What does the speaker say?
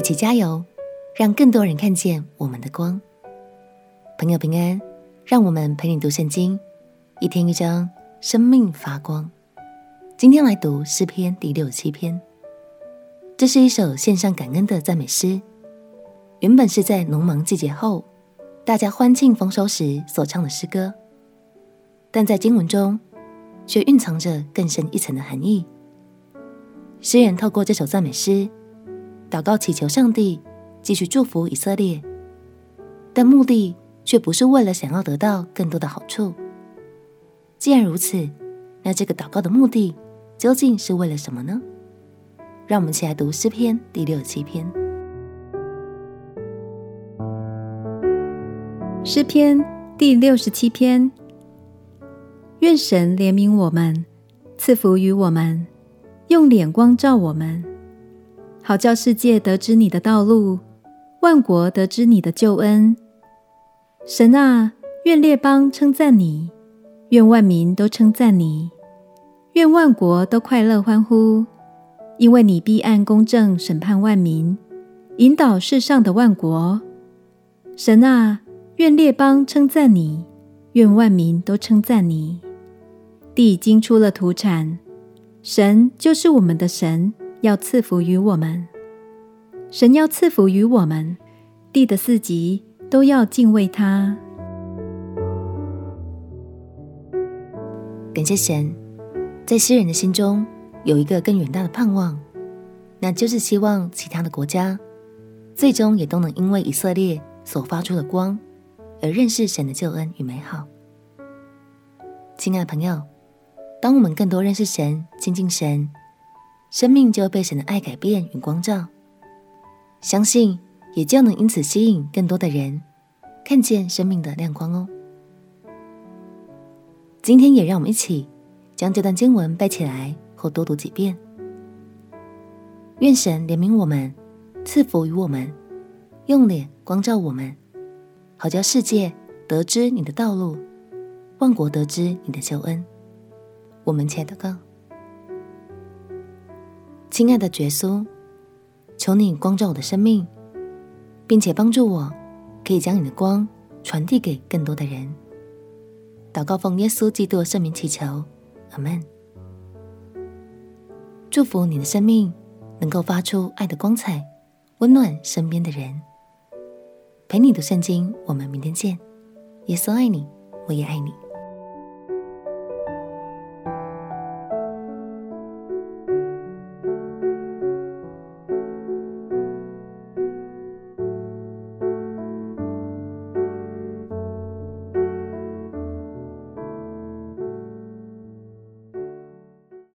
一起加油，让更多人看见我们的光。朋友平安，让我们陪你读圣经，一天一章，生命发光。今天来读诗篇第六七篇，这是一首献上感恩的赞美诗。原本是在农忙季节后，大家欢庆丰收时所唱的诗歌，但在经文中却蕴藏着更深一层的含义。诗人透过这首赞美诗，祷告祈求上帝继续祝福以色列，但目的却不是为了想要得到更多的好处。既然如此，那这个祷告的目的究竟是为了什么呢？让我们一起来读诗篇第六十七篇。诗篇第六十七篇，愿神怜悯我们，赐福于我们。用脸光照我们，好叫世界得知你的道路，万国得知你的救恩。神啊，愿列邦称赞你，愿万民都称赞你，愿万国都快乐欢呼，因为你必按公正审判万民，引导世上的万国。神啊，愿列邦称赞你，愿万民都称赞你。地已经出了土产。神就是我们的神，要赐福于我们。神要赐福于我们，地的四极都要敬畏他。感谢神，在诗人的心中有一个更远大的盼望，那就是希望其他的国家最终也都能因为以色列所发出的光而认识神的救恩与美好。亲爱的朋友。当我们更多认识神、亲近神，生命就被神的爱改变与光照，相信也就能因此吸引更多的人看见生命的亮光哦。今天也让我们一起将这段经文背起来，或多读几遍。愿神怜悯我们，赐福于我们，用脸光照我们，好叫世界得知你的道路，万国得知你的救恩。我们且祷告，亲爱的耶稣，求你光照我的生命，并且帮助我，可以将你的光传递给更多的人。祷告奉耶稣基督的圣名祈求，阿门。祝福你的生命能够发出爱的光彩，温暖身边的人。陪你读圣经，我们明天见。耶稣爱你，我也爱你。